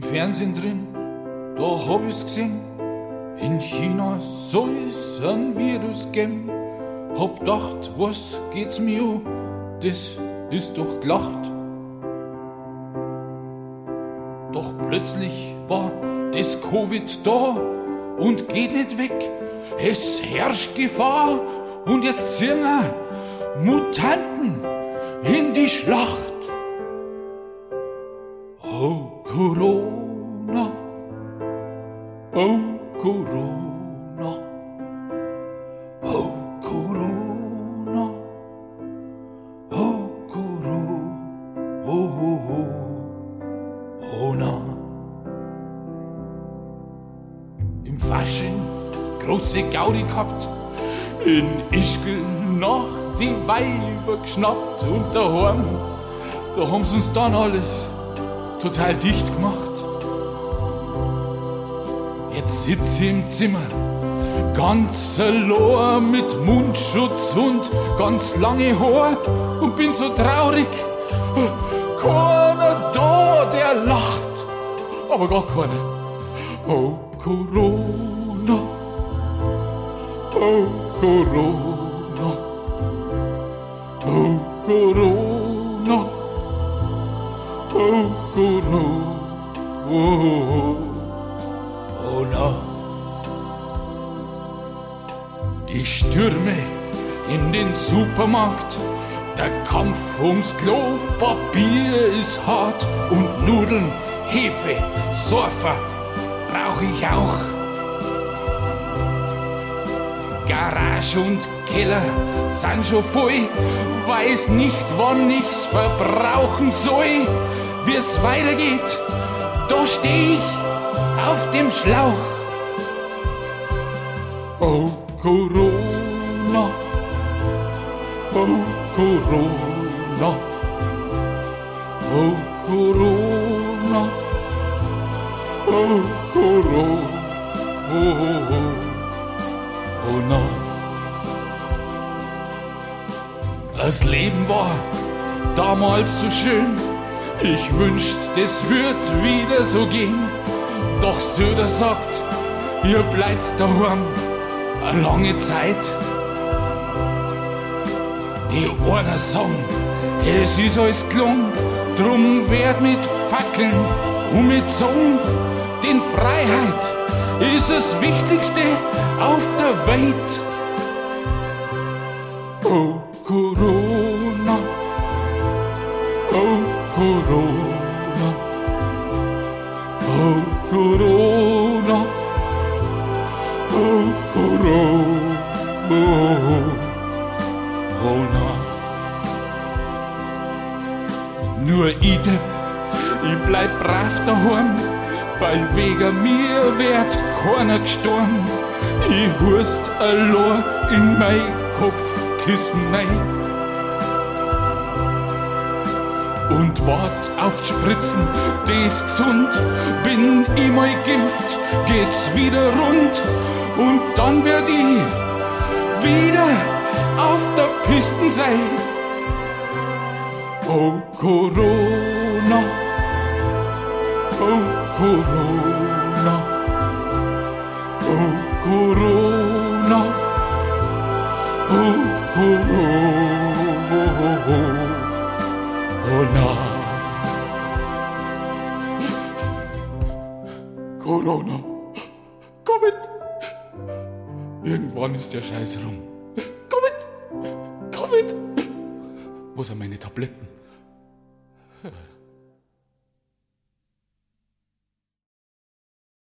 Fernsehen drin, da hab ich's gesehen. In China soll es ein Virus geben. Hab gedacht, was geht's mir an? Das ist doch gelacht. Doch plötzlich war das Covid da und geht nicht weg. Es herrscht Gefahr und jetzt ziehen Mutanten in die Schlacht. Oh Corona, oh Corona, oh Corona, oh Corona, oh, oh, oh, oh na. Im Fasching große Gaudi gehabt, in Ischgl noch die Weiber geschnappt und daheim, da haben sie uns dann alles total dicht gemacht. Jetzt sitze ich im Zimmer, ganz allein mit Mundschutz und ganz lange Haar und bin so traurig. Keiner da, der lacht, aber gar keiner. Oh Corona, oh Corona, oh Corona, oh Corona, oh. Ich stürme in den Supermarkt. Der Kampf ums Klopapier ist hart und Nudeln, Hefe, Surfer brauch ich auch. Garage und Keller sind schon voll, weiß nicht, wann ich's verbrauchen soll. Wie's weitergeht, da steh ich auf dem Schlauch. Oh Corona, oh Corona, oh Corona, oh Corona, oh, oh, oh, oh na. Das Leben war damals so schön, ich wünscht, das wird wieder so gehen. Doch Söder sagt, ihr bleibt daheim eine lange Zeit. Die einer sagen, es ist alles gelungen, drum werd mit Fackeln und mit Zungen, denn Freiheit ist das Wichtigste auf der Welt. Oh Corona, Nur ich, ich bleib brav daheim, weil wegen mir wird keiner gestorben. Ich hust allein in mein Kopfkissen rein. und wart auf die Spritzen, die ist gesund. Bin ich mal geimpft, geht's wieder rund und dann werd ich wieder auf der Pisten sein. Oh Corona, oh Corona, oh Corona, oh Corona. Na. Corona. Covid. Irgendwann ist der Scheiß rum. Covid. Covid. Wo sind meine Tabletten?